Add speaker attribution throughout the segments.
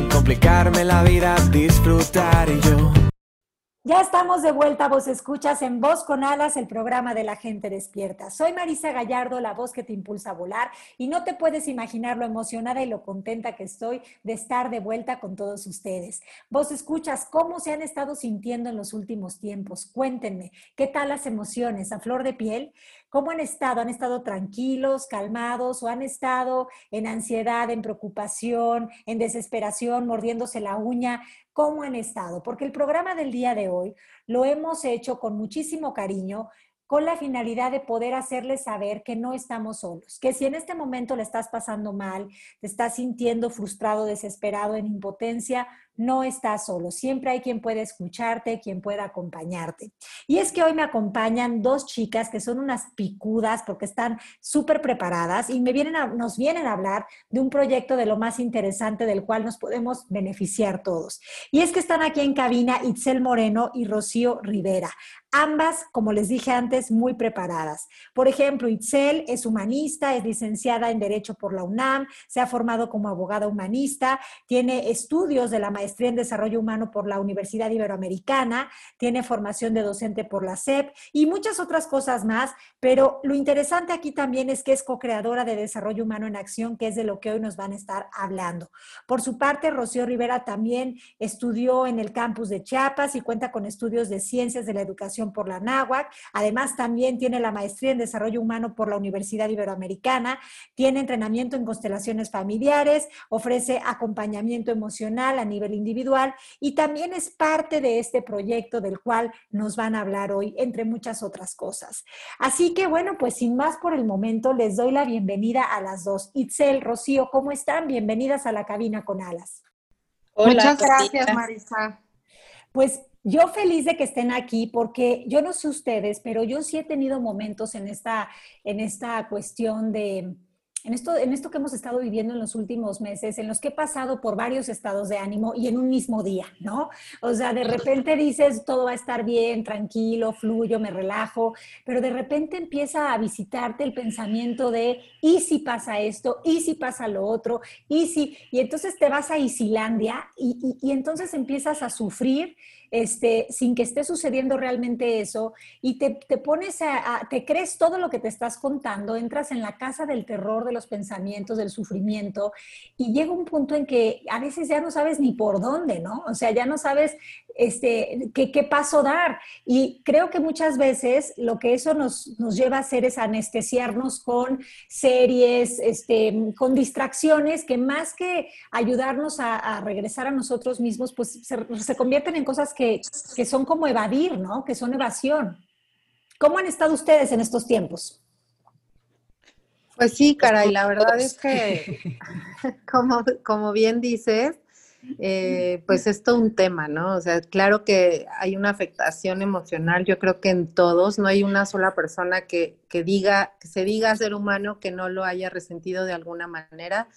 Speaker 1: sin complicarme la vida, disfrutar yo.
Speaker 2: Ya estamos de vuelta, vos escuchas en Voz con Alas, el programa de la gente despierta. Soy Marisa Gallardo, la voz que te impulsa a volar, y no te puedes imaginar lo emocionada y lo contenta que estoy de estar de vuelta con todos ustedes. Vos escuchas cómo se han estado sintiendo en los últimos tiempos. Cuéntenme, ¿qué tal las emociones? ¿A flor de piel? ¿Cómo han estado? ¿Han estado tranquilos, calmados o han estado en ansiedad, en preocupación, en desesperación, mordiéndose la uña? ¿Cómo han estado? Porque el programa del día de hoy lo hemos hecho con muchísimo cariño, con la finalidad de poder hacerles saber que no estamos solos, que si en este momento le estás pasando mal, te estás sintiendo frustrado, desesperado, en impotencia, no estás solo, siempre hay quien puede escucharte, quien pueda acompañarte. Y es que hoy me acompañan dos chicas que son unas picudas porque están súper preparadas y me vienen nos vienen a hablar de un proyecto de lo más interesante del cual nos podemos beneficiar todos. Y es que están aquí en cabina Itzel Moreno y Rocío Rivera. Ambas, como les dije antes, muy preparadas. Por ejemplo, Itzel es humanista, es licenciada en Derecho por la UNAM, se ha formado como abogada humanista, tiene estudios de la maestría en Desarrollo Humano por la Universidad Iberoamericana, tiene formación de docente por la SEP y muchas otras cosas más, pero lo interesante aquí también es que es co-creadora de Desarrollo Humano en Acción, que es de lo que hoy nos van a estar hablando. Por su parte, Rocío Rivera también estudió en el campus de Chiapas y cuenta con estudios de Ciencias de la Educación por la NAWAC. Además, también tiene la maestría en Desarrollo Humano por la Universidad Iberoamericana. Tiene entrenamiento en constelaciones familiares, ofrece acompañamiento emocional a nivel individual y también es parte de este proyecto del cual nos van a hablar hoy, entre muchas otras cosas. Así que, bueno, pues sin más por el momento, les doy la bienvenida a las dos. Itzel, Rocío, ¿cómo están? Bienvenidas a la cabina con alas.
Speaker 3: Hola, Muchas gracias, Marisa.
Speaker 2: Pues yo feliz de que estén aquí porque yo no sé ustedes, pero yo sí he tenido momentos en esta, en esta cuestión de, en esto, en esto que hemos estado viviendo en los últimos meses, en los que he pasado por varios estados de ánimo y en un mismo día, ¿no? O sea, de repente dices, todo va a estar bien, tranquilo, fluyo, me relajo, pero de repente empieza a visitarte el pensamiento de, ¿y si pasa esto? ¿Y si pasa lo otro? ¿Y si? Y entonces te vas a Isilandia y, y, y entonces empiezas a sufrir este, sin que esté sucediendo realmente eso, y te, pones a, te crees todo lo que te estás contando, entras en la casa del terror, de los pensamientos, del sufrimiento, y llega un punto en que a veces ya no sabes ni por dónde, ¿no? O sea, ya no sabes este, qué, paso dar. Y creo que muchas veces lo que eso nos, nos lleva a hacer es anestesiarnos con series, este, con distracciones que más que ayudarnos a, regresar a nosotros mismos, pues se, se convierten en cosas que, que, son como evadir, ¿no? Que son evasión. ¿Cómo han estado ustedes en estos tiempos?
Speaker 3: Pues sí, caray, la verdad es que, como, como bien dices, eh, pues es todo un tema, ¿no? O sea, claro que hay una afectación emocional, yo creo que en todos, no hay una sola persona que, que diga, que se diga ser humano que no lo haya resentido de alguna manera.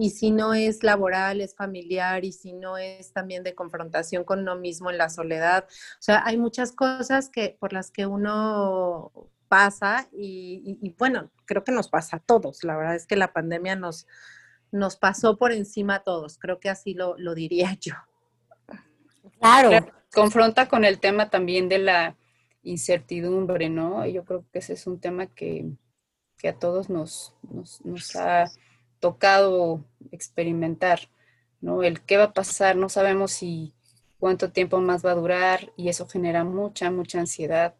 Speaker 3: Y si no es laboral, es familiar, y si no es también de confrontación con uno mismo en la soledad. O sea, hay muchas cosas que, por las que uno pasa y, y bueno, creo que nos pasa a todos. La verdad es que la pandemia nos, nos pasó por encima a todos. Creo que así lo, diría yo.
Speaker 4: Claro. Confronta con el tema también de la incertidumbre, ¿no? Yo creo que ese es un tema que, a todos nos, nos, ha tocado experimentar, ¿no? El qué va a pasar, no sabemos si cuánto tiempo más va a durar y eso genera mucha, mucha ansiedad.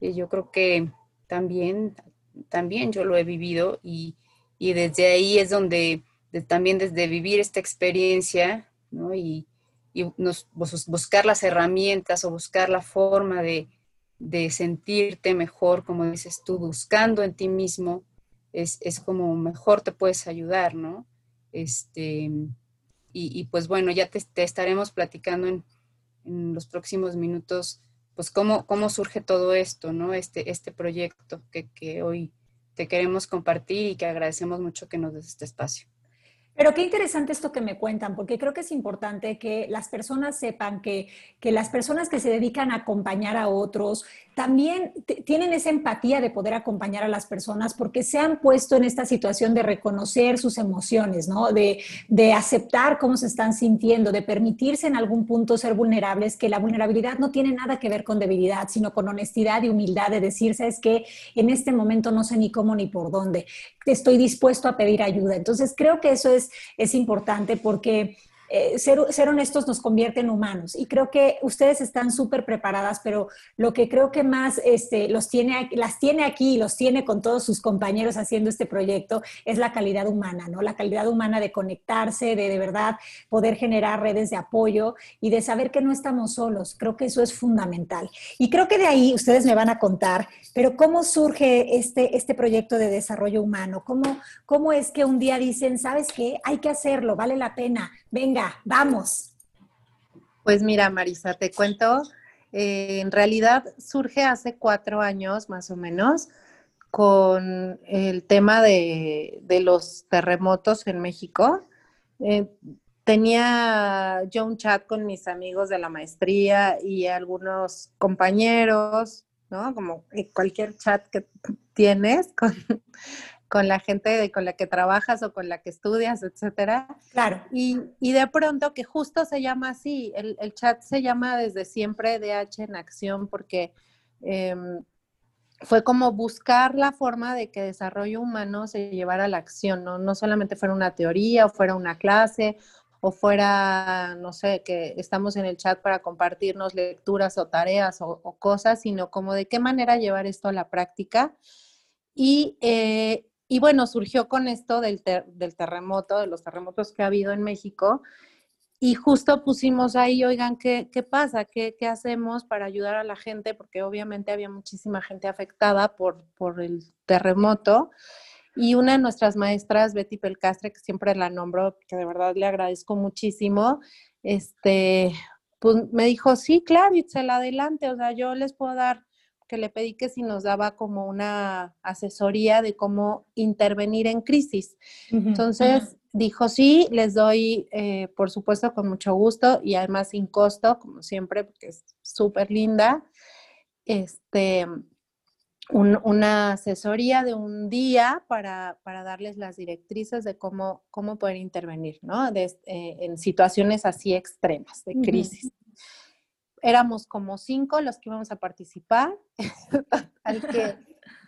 Speaker 4: Y yo creo que también, también yo lo he vivido y, y desde ahí es donde también desde vivir esta experiencia ¿no? y, nos, buscar las herramientas o buscar la forma de, sentirte mejor, como dices tú, buscando en ti mismo, es, como mejor te puedes ayudar, ¿no? Este, y, pues bueno, ya te, estaremos platicando en, en los próximos minutos, pues cómo, cómo surge todo esto, ¿no? Este, este proyecto que, que hoy te queremos compartir y que agradecemos mucho que nos des este espacio.
Speaker 2: Pero qué interesante esto que me cuentan, porque creo que es importante que las personas sepan que, que las personas que se dedican a acompañar a otros también tienen esa empatía de poder acompañar a las personas porque se han puesto en esta situación de reconocer sus emociones, ¿no? De, de aceptar cómo se están sintiendo, de permitirse en algún punto ser vulnerables, que la vulnerabilidad no tiene nada que ver con debilidad, sino con honestidad y humildad de decirse es que en este momento no sé ni cómo ni por dónde, estoy dispuesto a pedir ayuda. Entonces creo que eso es es importante porque eh, ser, honestos nos convierte en humanos. Y creo que ustedes están súper preparadas, pero lo que creo que más este, los tiene, las tiene aquí y los tiene con todos sus compañeros haciendo este proyecto es la calidad humana, ¿no? La calidad humana de conectarse, de de verdad poder generar redes de apoyo y de saber que no estamos solos. Creo que eso es fundamental. Y creo que de ahí ustedes me van a contar, pero ¿cómo surge este, este proyecto de desarrollo humano? ¿Cómo, ¿Cómo es que un día dicen, sabes qué? Hay que hacerlo, vale la pena Venga, vamos.
Speaker 3: Pues mira, Marisa, te cuento, eh, en realidad surge hace cuatro años más o menos con el tema de, los terremotos en México. Eh, tenía yo un chat con mis amigos de la maestría y algunos compañeros, ¿no? Como cualquier chat que tienes con, con la gente con la que trabajas o con la que estudias, etcétera.
Speaker 2: Claro.
Speaker 3: Y, de pronto, que justo se llama así, el, chat se llama desde siempre DH en acción porque em, fue como buscar la forma de que desarrollo humano se llevara a la acción, ¿no? No solamente fuera una teoría o fuera una clase o fuera, no sé, que estamos en el chat para compartirnos lecturas o tareas o, cosas, sino como de qué manera llevar esto a la práctica. Y eh, y bueno, surgió con esto del, terremoto, de los terremotos que ha habido en México. Y justo pusimos ahí, oigan, ¿qué, qué pasa? ¿Qué, ¿Qué, hacemos para ayudar a la gente? Porque obviamente había muchísima gente afectada por, por el terremoto. Y una de nuestras maestras, Betty Pelcastre, que siempre la nombro, que de verdad le agradezco muchísimo, este, pues me dijo, sí, claro, Itzel, adelante, o sea, yo les puedo dar que le pedí que si nos daba como una asesoría de cómo intervenir en crisis. Entonces dijo, sí, les doy, eh, por supuesto, con mucho gusto y además sin costo, como siempre, porque es súper linda. Este, una asesoría de un día para, darles las directrices de cómo, cómo poder intervenir, ¿no? Eh, en situaciones así extremas de crisis éramos como cinco los que íbamos a participar. Al que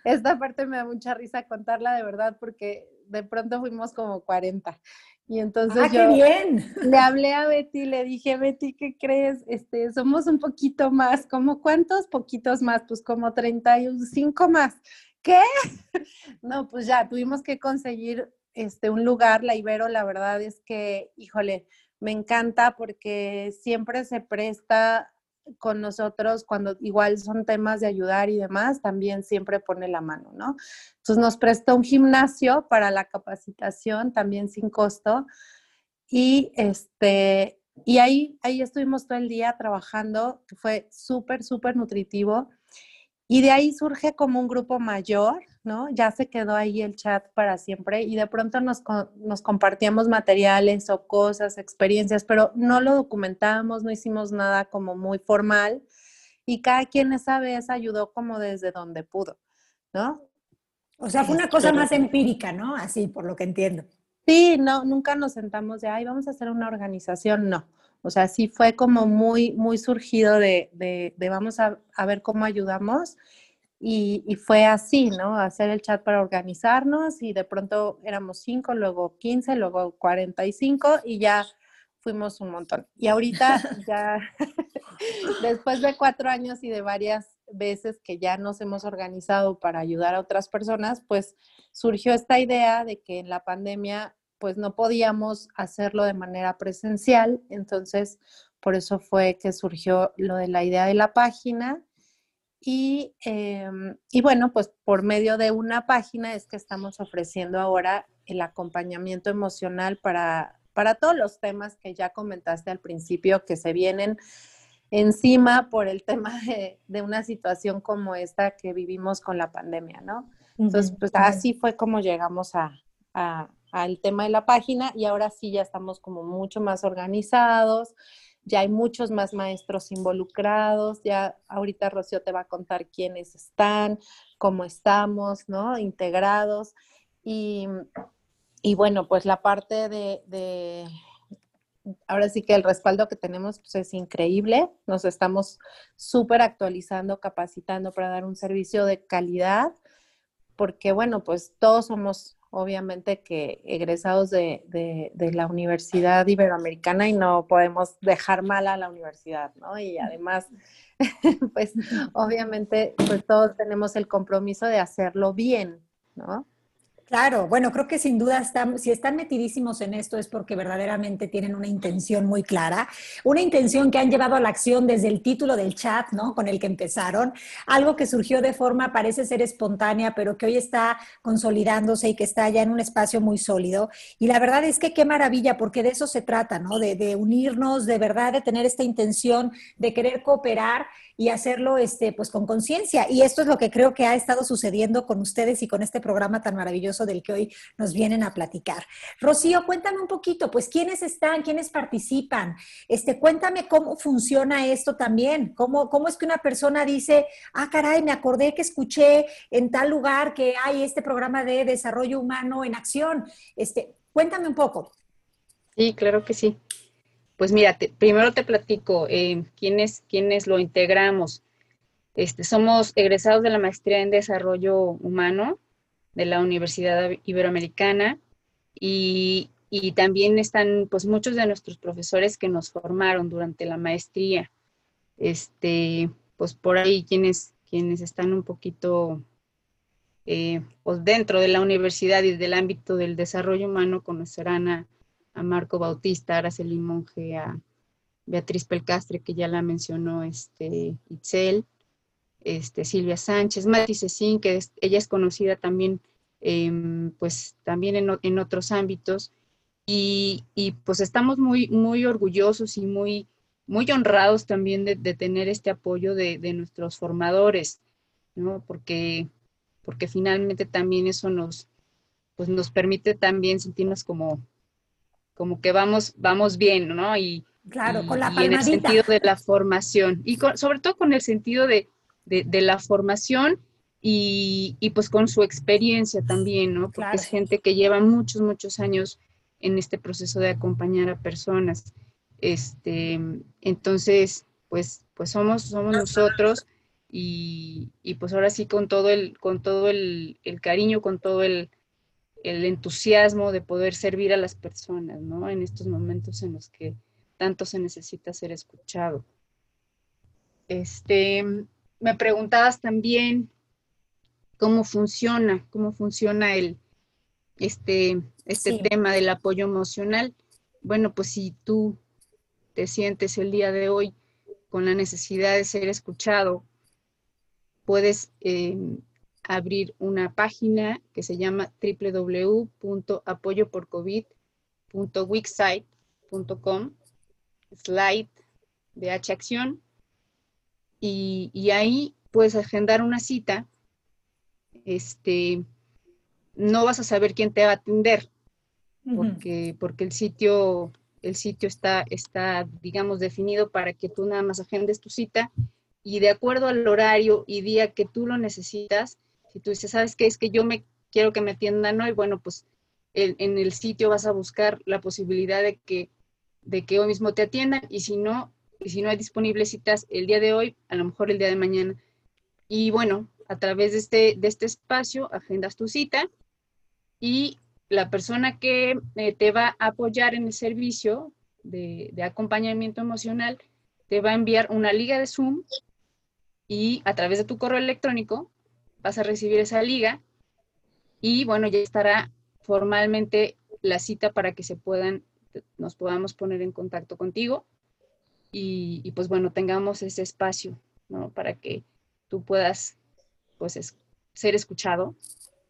Speaker 3: esta parte me da mucha risa contarla de verdad porque de pronto fuimos como 40. Y entonces
Speaker 2: ah, yo bien.
Speaker 3: le hablé a Betty y le dije, Betty, ¿qué crees? Este, somos un poquito más, ¿como cuántos poquitos más? Pues como 35 más. ¿Qué? No, pues ya tuvimos que conseguir este, un lugar, la Ibero, la verdad es que, híjole, me encanta porque siempre se presta con nosotros cuando igual son temas de ayudar y demás, también siempre pone la mano, ¿no? Entonces nos prestó un gimnasio para la capacitación, también sin costo. Y este, y ahí, ahí estuvimos todo el día trabajando, fue súper, súper nutritivo. Y de ahí surge como un grupo mayor, ¿no? Ya se quedó ahí el chat para siempre y de pronto nos, nos compartíamos materiales o cosas, experiencias, pero no lo documentábamos, no hicimos nada como muy formal y cada quien esa vez ayudó como desde donde pudo, ¿no?
Speaker 2: O sea, fue una cosa más empírica, ¿no? Así, por lo que entiendo.
Speaker 3: Sí, no, nunca nos sentamos de, ay, vamos a hacer una organización, no. O sea, sí fue como muy, muy surgido de, de, vamos a, a, ver cómo ayudamos. Y, y, fue así, ¿no? Hacer el chat para organizarnos y de pronto éramos cinco, luego 15, luego 45 y ya fuimos un montón. Y ahorita ya, después de cuatro años y de varias veces que ya nos hemos organizado para ayudar a otras personas, pues surgió esta idea de que en la pandemia pues no podíamos hacerlo de manera presencial, entonces por eso fue que surgió lo de la idea de la página. Y, em, y, bueno, pues por medio de una página es que estamos ofreciendo ahora el acompañamiento emocional para, para todos los temas que ya comentaste al principio que se vienen encima por el tema de, una situación como esta que vivimos con la pandemia, ¿no? Entonces, pues así fue como llegamos a, al tema de la página y ahora sí ya estamos como mucho más organizados, ya hay muchos más maestros involucrados, ya ahorita Rocío te va a contar quiénes están, cómo estamos, ¿no? Integrados. Y, bueno, pues la parte de, ahora sí que el respaldo que tenemos pues, es increíble. Nos estamos súper actualizando, capacitando para dar un servicio de calidad, porque bueno, pues todos somos obviamente que egresados de, de, la Universidad Iberoamericana y no podemos dejar mal a la universidad, ¿no? Y además, pues obviamente, pues todos tenemos el compromiso de hacerlo bien, ¿no?
Speaker 2: Claro, bueno, creo que sin duda están, si están metidísimos en esto es porque verdaderamente tienen una intención muy clara, una intención que han llevado a la acción desde el título del chat, ¿no? Con el que empezaron, algo que surgió de forma parece ser espontánea, pero que hoy está consolidándose y que está ya en un espacio muy sólido. Y la verdad es que qué maravilla, porque de eso se trata, ¿no? De, unirnos, de verdad, de tener esta intención de querer cooperar y hacerlo este, pues con conciencia. Y esto es lo que creo que ha estado sucediendo con ustedes y con este programa tan maravilloso del que hoy nos vienen a platicar. Rocío, cuéntame un poquito, pues quiénes están, quiénes participan. Este, cuéntame cómo funciona esto también. ¿Cómo, cómo es que una persona dice, ah, caray, me acordé que escuché en tal lugar que hay este programa de desarrollo humano en acción? Este, cuéntame un poco.
Speaker 4: Sí, claro que sí. Pues mira, primero te platico eh, quiénes, quiénes lo integramos. Este, somos egresados de la maestría en desarrollo humano de la Universidad Iberoamericana y, y, también están pues muchos de nuestros profesores que nos formaron durante la maestría. Este, pues por ahí quienes, quienes están un poquito eh, pues dentro de la universidad y del ámbito del desarrollo humano conocerán a a Marco Bautista, a Araceli Monge, a Beatriz Pelcastre, que ya la mencionó este, Itzel, este, Silvia Sánchez, Mati Cecín, que ella es conocida también, em, pues también en, otros ámbitos. Y, pues estamos muy, muy orgullosos y muy, muy honrados también de, tener este apoyo de, nuestros formadores, ¿no? Porque, porque finalmente también eso nos, pues nos permite también sentirnos como, como que vamos, vamos bien, ¿no? Y,
Speaker 2: claro, con la
Speaker 4: y en el sentido de la formación y sobre todo con el sentido de, la formación y, pues con su experiencia también, ¿no? Porque es gente que lleva muchos, muchos años en este proceso de acompañar a personas. Este, entonces, pues, pues somos, somos nosotros y, pues ahora sí con todo el, con todo el cariño, con todo el, el entusiasmo de poder servir a las personas, ¿no? En estos momentos en los que tanto se necesita ser escuchado. Este, me preguntabas también cómo funciona, cómo funciona el, este, este tema del apoyo emocional. Bueno, pues si tú te sientes el día de hoy con la necesidad de ser escuchado, puedes eh, abrir una página que se llama www.apoyoporcovid.wixsite.com slide de H acción y, y, ahí puedes agendar una cita. Este, no vas a saber quién te va a atender porque, porque el sitio, el sitio está, está, digamos, definido para que tú nada más agendes tu cita y de acuerdo al horario y día que tú lo necesitas, si tú dices, ¿sabes qué? Es que yo me quiero que me atiendan hoy, bueno, pues en el sitio vas a buscar la posibilidad de que, de que hoy mismo te atiendan y si no, y si no hay disponibles citas el día de hoy, a lo mejor el día de mañana. Y bueno, a través de este, de este espacio agendas tu cita y la persona que eh, te va a apoyar en el servicio de, de, acompañamiento emocional te va a enviar una liga de Zoom y a través de tu correo electrónico vas a recibir esa liga y bueno, ya estará formalmente la cita para que se puedan, nos podamos poner en contacto contigo y, pues bueno, tengamos ese espacio, ¿no? Para que tú puedas, pues, ser escuchado.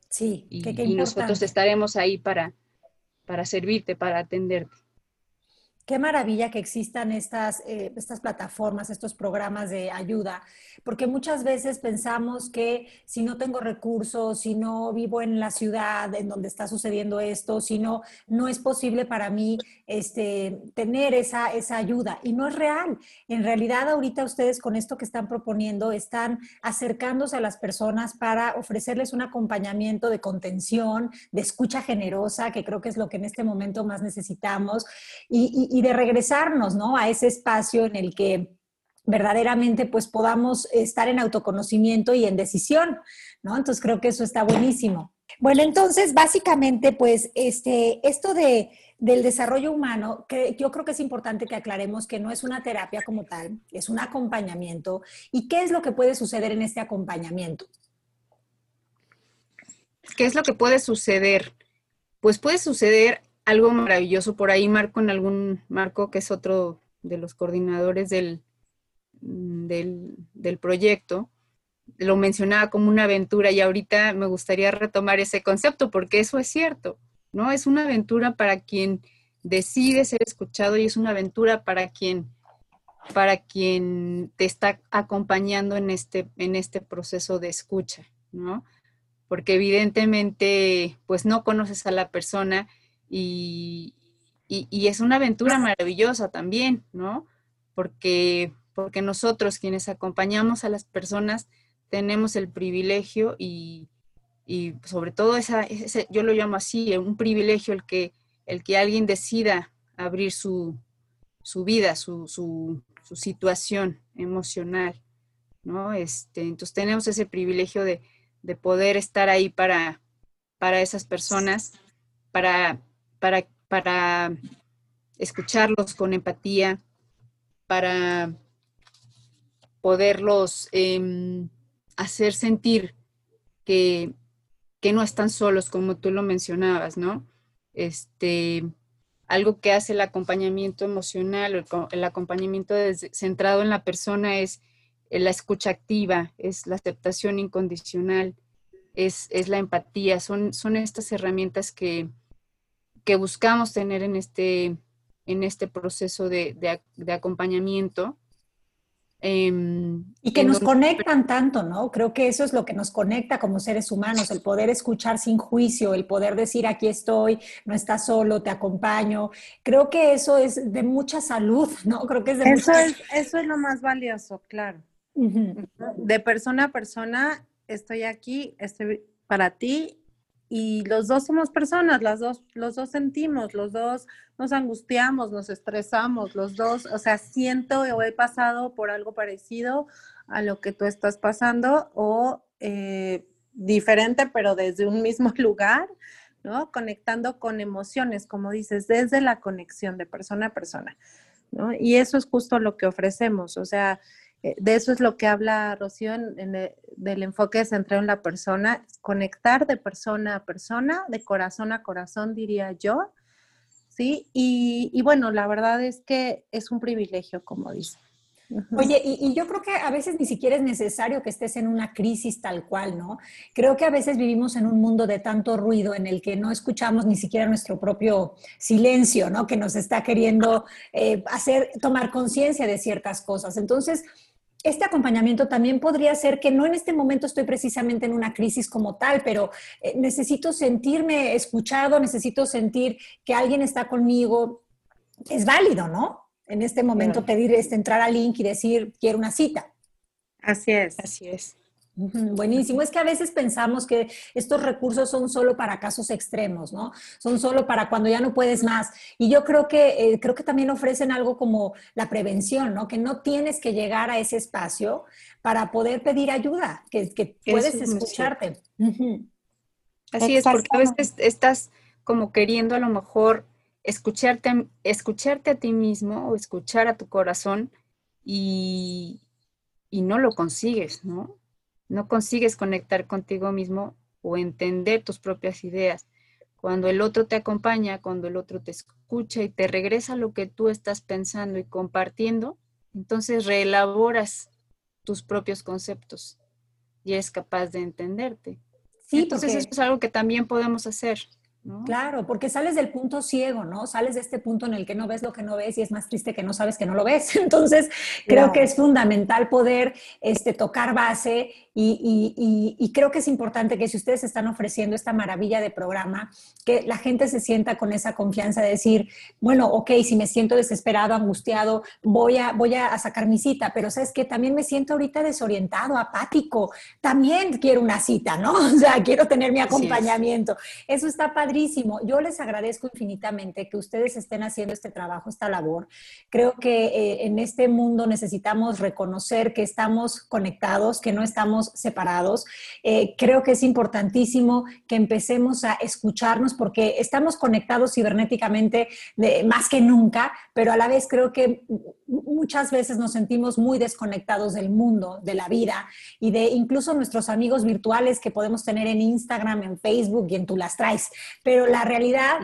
Speaker 2: Sí,
Speaker 4: y, nosotros estaremos ahí para, para servirte, para atenderte.
Speaker 2: Qué maravilla que existan estas, eh, estas plataformas, estos programas de ayuda, porque muchas veces pensamos que si no tengo recursos, si no vivo en la ciudad en donde está sucediendo esto, si no, no es posible para mí este, tener esa, esa ayuda. Y no es real. En realidad, ahorita ustedes con esto que están proponiendo están acercándose a las personas para ofrecerles un acompañamiento de contención, de escucha generosa, que creo que es lo que en este momento más necesitamos. y y de regresarnos, ¿no? A ese espacio en el que verdaderamente pues podamos estar en autoconocimiento y en decisión, ¿no? Entonces creo que eso está buenísimo. Bueno, entonces básicamente pues este, esto de, del desarrollo humano, que yo creo que es importante que aclaremos que no es una terapia como tal, es un acompañamiento. ¿Y qué es lo que puede suceder en este acompañamiento?
Speaker 4: ¿Qué es lo que puede suceder? Pues puede suceder algo maravilloso por ahí, Marco, en algún, Marco, que es otro de los coordinadores del, mm, del, proyecto, lo mencionaba como una aventura y ahorita me gustaría retomar ese concepto porque eso es cierto, ¿no? Es una aventura para quien decide ser escuchado y es una aventura para quien para quien te está acompañando en este, en este proceso de escucha, ¿no? Porque evidentemente, pues no conoces a la persona y, es una aventura maravillosa también, ¿no? Porque, porque nosotros quienes acompañamos a las personas tenemos el privilegio y, sobre todo esa, ese, yo lo llamo así, un privilegio el que, el que alguien decida abrir su, vida, su, situación emocional, ¿no? Este, entonces tenemos ese privilegio de, de poder estar ahí para, para esas personas, para para, escucharlos con empatía, para poderlos em, hacer sentir que, no están solos, como tú lo mencionabas, ¿no? Este, algo que hace el acompañamiento emocional, el, acompañamiento centrado en la persona es la escucha activa, es la aceptación incondicional, es, la empatía, son, son estas herramientas que, que buscamos tener en este, en este proceso de, acompañamiento.
Speaker 2: Em, y que nos conectan tanto, ¿no? Creo que eso es lo que nos conecta como seres humanos, el poder escuchar sin juicio, el poder decir aquí estoy, no estás solo, te acompaño. Creo que eso es de mucha salud, ¿no? Creo que es de
Speaker 3: eso es Eso es lo más valioso, claro. De persona a persona, estoy aquí, estoy para ti y los dos somos personas, las dos, los dos sentimos, los dos nos angustiamos, nos estresamos, los dos, o sea, siento o he pasado por algo parecido a lo que tú estás pasando o eh, diferente, pero desde un mismo lugar, ¿no? Conectando con emociones, como dices, desde la conexión de persona a persona, ¿no? Y eso es justo lo que ofrecemos, o sea, de eso es lo que habla Rocío en, del enfoque centrado en la persona, conectar de persona a persona, de corazón a corazón, diría yo. ¿sí? Y, bueno, la verdad es que es un privilegio, como dice.
Speaker 2: Oye, y, yo creo que a veces ni siquiera es necesario que estés en una crisis tal cual, ¿no? Creo que a veces vivimos en un mundo de tanto ruido en el que no escuchamos ni siquiera nuestro propio silencio, ¿no? Que nos está queriendo eh, hacer tomar conciencia de ciertas cosas. Entonces, este acompañamiento también podría ser que no en este momento estoy precisamente en una crisis como tal, pero eh, necesito sentirme escuchado, necesito sentir que alguien está conmigo. Es válido, ¿no? En este momento pedir, este, entrar al link y decir, quiero una cita.
Speaker 3: Así es.
Speaker 4: Así es.
Speaker 2: Buenísimo. Es que a veces pensamos que estos recursos son solo para casos extremos, ¿no? Son solo para cuando ya no puedes más. Y yo creo que, eh, creo que también ofrecen algo como la prevención, ¿no? Que no tienes que llegar a ese espacio para poder pedir ayuda, que, puedes escucharte.
Speaker 4: Así es, porque a veces estás como queriendo a lo mejor escucharte, escucharte a ti mismo o escuchar a tu corazón y, y no lo consigues, ¿no? No consigues conectar contigo mismo o entender tus propias ideas. Cuando el otro te acompaña, cuando el otro te escucha y te regresa lo que tú estás pensando y compartiendo, entonces reelaboras tus propios conceptos y eres capaz de entenderte. Sí, entonces eso es algo que también podemos hacer.
Speaker 2: Claro, porque sales del punto ciego, ¿no? Sales de este punto en el que no ves lo que no ves y es más triste que no sabes que no lo ves. Entonces, creo que es fundamental poder este, tocar base y, creo que es importante que si ustedes están ofreciendo esta maravilla de programa, que la gente se sienta con esa confianza de decir, bueno, ok, si me siento desesperado, angustiado, voy a, voy a sacar mi cita, pero sabes que también me siento ahorita desorientado, apático, también quiero una cita, ¿no? O sea, quiero tener mi acompañamiento. Eso está padrísimo. Yo les agradezco infinitamente que ustedes estén haciendo este trabajo, esta labor. Creo que eh, en este mundo necesitamos reconocer que estamos conectados, que no estamos separados. Eh, creo que es importantísimo que empecemos a escucharnos porque estamos conectados cibernéticamente más que nunca, pero a la vez creo que muchas veces nos sentimos muy desconectados del mundo, de la vida y de incluso nuestros amigos virtuales que podemos tener en Instagram, en Facebook y en tú las traes. Pero la realidad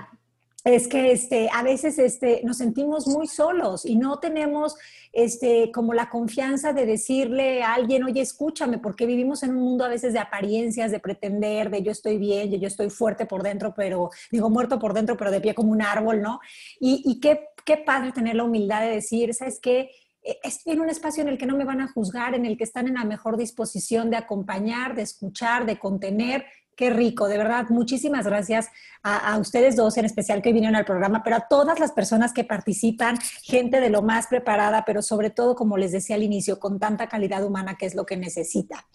Speaker 2: es que este, a veces este, nos sentimos muy solos y no tenemos este, como la confianza de decirle a alguien, oye, escúchame, porque vivimos en un mundo a veces de apariencias, de pretender, de yo estoy bien, yo, yo estoy fuerte por dentro, pero digo muerto por dentro, pero de pie como un árbol, ¿no? Y, y qué, qué padre tener la humildad de decir, ¿sabes qué? E, estoy en un espacio en el que no me van a juzgar, en el que están en la mejor disposición de acompañar, de escuchar, de contener Qué rico, de verdad. Muchísimas gracias a, ustedes dos en especial que vinieron al programa, pero a todas las personas que participan, gente de lo más preparada, pero sobre todo, como les decía al inicio, con tanta calidad humana que es lo que necesita.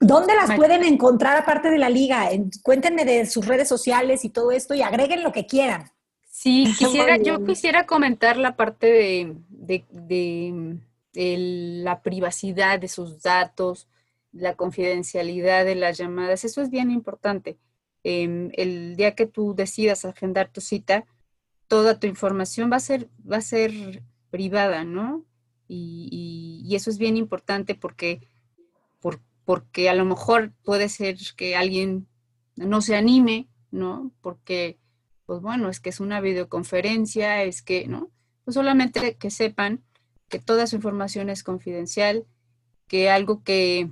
Speaker 2: ¿Dónde las pueden encontrar aparte de la liga? Cuéntenme de sus redes sociales y todo esto y agreguen lo que quieran.
Speaker 4: Sí, quisiera, yo quisiera comentar la parte de, de la privacidad de sus datos la confidencialidad de las llamadas, eso es bien importante. Em, el día que tú decidas agendar tu cita, toda tu información va a ser, va a ser privada, ¿no? Y, eso es bien importante porque, porque a lo mejor puede ser que alguien no se anime, ¿no? Porque, pues bueno, es que es una videoconferencia, es que, ¿no? Pues solamente que sepan que toda su información es confidencial, que algo que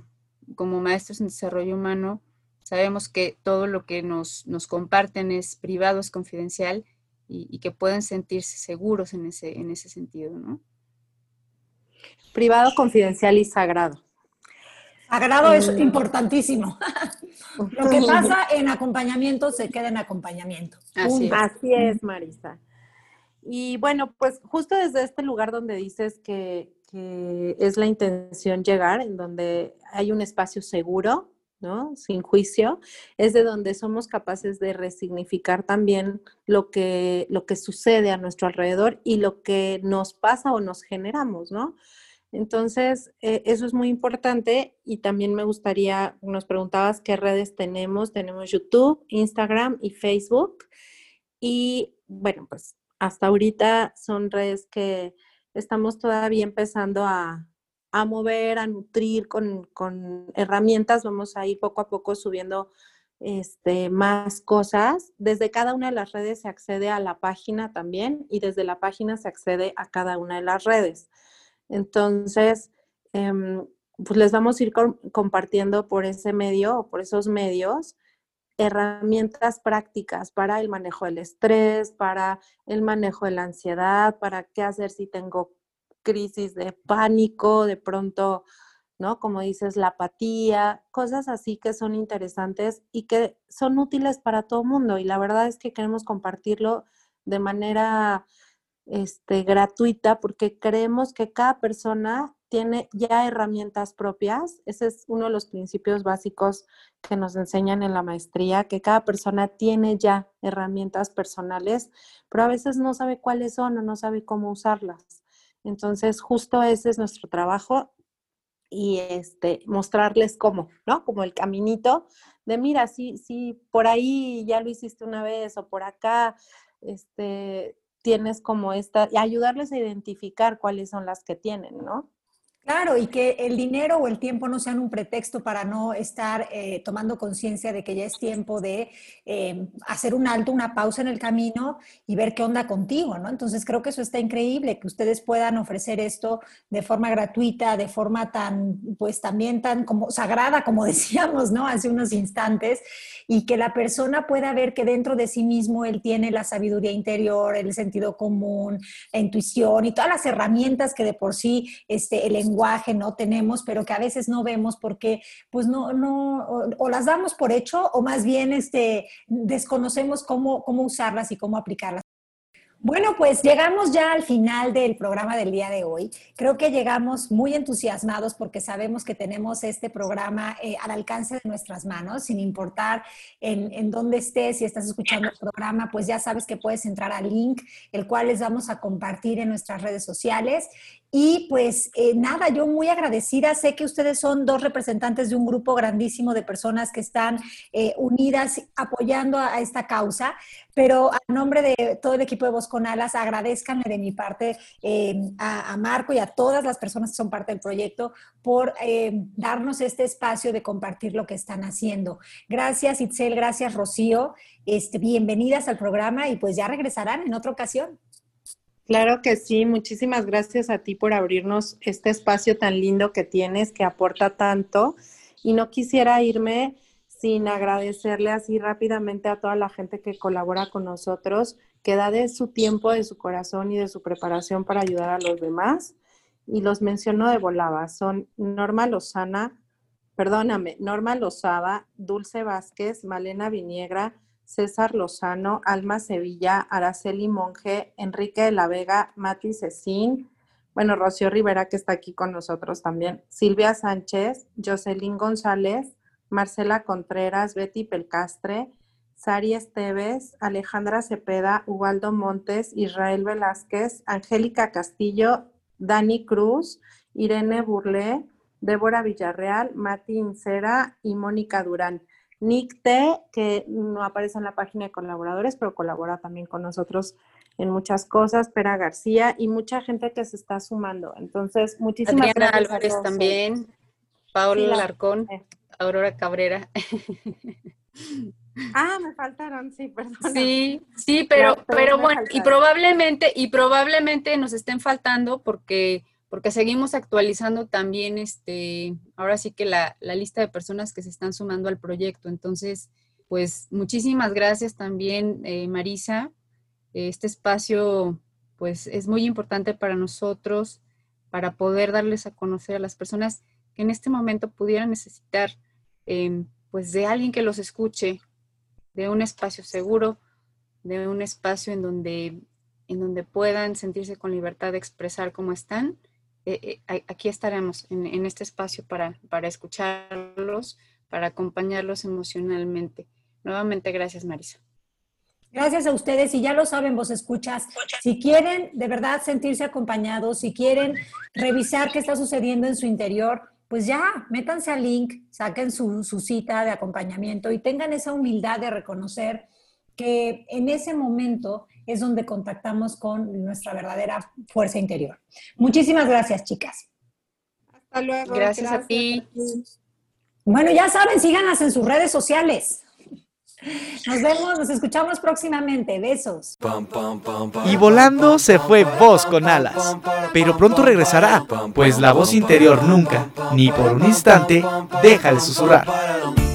Speaker 4: como maestros en desarrollo humano, sabemos que todo lo que nos, comparten es privado, es confidencial y, que pueden sentirse seguros en ese, en ese sentido, ¿no?
Speaker 3: Privado, confidencial y sagrado.
Speaker 2: Sagrado es mm. importantísimo. lo que pasa en acompañamiento se queda en acompañamiento.
Speaker 3: Así Así es, Marisa. Y bueno, pues justo desde este lugar donde dices que, que es la intención llegar, en donde hay un espacio seguro, ¿no? Sin juicio, es de donde somos capaces de resignificar también lo que, lo que sucede a nuestro alrededor y lo que nos pasa o nos generamos, ¿no? Entonces, eh, eso es muy importante y también me gustaría, nos preguntabas qué redes tenemos. Tenemos YouTube, Instagram y Facebook. Y bueno, pues hasta ahorita son redes que estamos todavía empezando a, mover, a nutrir con, herramientas. Vamos a ir poco a poco subiendo este, más cosas. Desde cada una de las redes se accede a la página también y desde la página se accede a cada una de las redes. Entonces, em, pues les vamos a ir compartiendo por ese medio o por esos medios herramientas prácticas para el manejo del estrés, para el manejo de la ansiedad, para qué hacer si tengo crisis de pánico, de pronto, ¿no? Como dices, la apatía, cosas así que son interesantes y que son útiles para todo mundo. Y la verdad es que queremos compartirlo de manera este, gratuita porque creemos que cada persona tiene ya herramientas propias. Ese es uno de los principios básicos que nos enseñan en la maestría, que cada persona tiene ya herramientas personales, pero a veces no sabe cuáles son o no sabe cómo usarlas. Entonces, justo ese es nuestro trabajo y este, mostrarles cómo, ¿no? Como el caminito de, mira, si, si por ahí ya lo hiciste una vez o por acá, este, tienes como esta, y ayudarles a identificar cuáles son las que tienen, ¿no?
Speaker 2: Claro, y que el dinero o el tiempo no sean un pretexto para no estar eh, tomando conciencia de que ya es tiempo de eh, hacer un alto, una pausa en el camino y ver qué onda contigo, ¿no? Entonces creo que eso está increíble, que ustedes puedan ofrecer esto de forma gratuita, de forma tan, pues también tan como sagrada, como decíamos, ¿no? Hace unos instantes, y que la persona pueda ver que dentro de sí mismo él tiene la sabiduría interior, el sentido común, la intuición y todas las herramientas que de por sí este, el no tenemos, pero que a veces no vemos porque pues no, no, o, las damos por hecho o más bien este, desconocemos cómo, cómo usarlas y cómo aplicarlas. Bueno, pues llegamos ya al final del programa del día de hoy. Creo que llegamos muy entusiasmados porque sabemos que tenemos este programa eh, al alcance de nuestras manos, sin importar en, dónde estés, si estás escuchando el programa, pues ya sabes que puedes entrar al link, el cual les vamos a compartir en nuestras redes sociales. Y pues eh, nada, yo muy agradecida. Sé que ustedes son dos representantes de un grupo grandísimo de personas que están eh, unidas apoyando a, esta causa, pero a nombre de todo el equipo de Voz con Alas, agradezcanle de mi parte eh, a, Marco y a todas las personas que son parte del proyecto por darnos este espacio de compartir lo que están haciendo. Gracias Itzel, gracias Rocío. Este, bienvenidas al programa y pues ya regresarán en otra ocasión.
Speaker 3: Claro que sí, muchísimas gracias a ti por abrirnos este espacio tan lindo que tienes, que aporta tanto. Y no quisiera irme sin agradecerle así rápidamente a toda la gente que colabora con nosotros, que da de su tiempo, de su corazón y de su preparación para ayudar a los demás. Y los menciono de volada, son Norma Lozana, perdóname, Norma Lozada, Dulce Vázquez, Malena Viniegra, César Lozano, Alma Sevilla, Araceli Monge, Enrique de la Vega, Mati Cecín, bueno, Rocío Rivera que está aquí con nosotros también, Silvia Sánchez, Jocelyn González, Marcela Contreras, Betty Pelcastre, Sari Esteves, Alejandra Cepeda, Ubaldo Montes, Israel Velázquez, Angélica Castillo, Dani Cruz, Irene Burlé, Débora Villarreal, Mati Incera y Mónica Durán. Nick T, que no aparece en la página de colaboradores, pero colabora también con nosotros en muchas cosas, Pera García y mucha gente que se está sumando. Entonces, muchísimas
Speaker 4: Adriana Álvarez también, Paola Larcón, Aurora Cabrera.
Speaker 3: Ah, me faltaron, sí, perdón.
Speaker 4: Sí, sí, pero, pero bueno, y probablemente, y probablemente nos estén faltando porque porque seguimos actualizando también, este, ahora sí que la, lista de personas que se están sumando al proyecto. Entonces, pues muchísimas gracias también, eh, Marisa. Este espacio, pues es muy importante para nosotros, para poder darles a conocer a las personas que en este momento pudieran necesitar, em, pues de alguien que los escuche, de un espacio seguro, de un espacio en donde, en donde puedan sentirse con libertad de expresar cómo están eh, eh, aquí estaremos en, este espacio para, escucharlos, para acompañarlos emocionalmente. Nuevamente, gracias, Marisa.
Speaker 2: Gracias a ustedes y ya lo saben, vos escuchas. Si quieren de verdad sentirse acompañados, si quieren revisar qué está sucediendo en su interior, pues ya, métanse al link, saquen su cita de acompañamiento y tengan esa humildad de reconocer que en ese momento es donde contactamos con nuestra verdadera fuerza interior. Muchísimas gracias, chicas.
Speaker 3: Hasta luego.
Speaker 4: Gracias, a ti.
Speaker 2: Bueno, ya saben, síganas en sus redes sociales. Nos vemos, nos escuchamos próximamente. Besos.
Speaker 5: Y volando se fue voz con alas. Pero pronto regresará, pues la voz interior nunca, ni por un instante, deja de susurrar.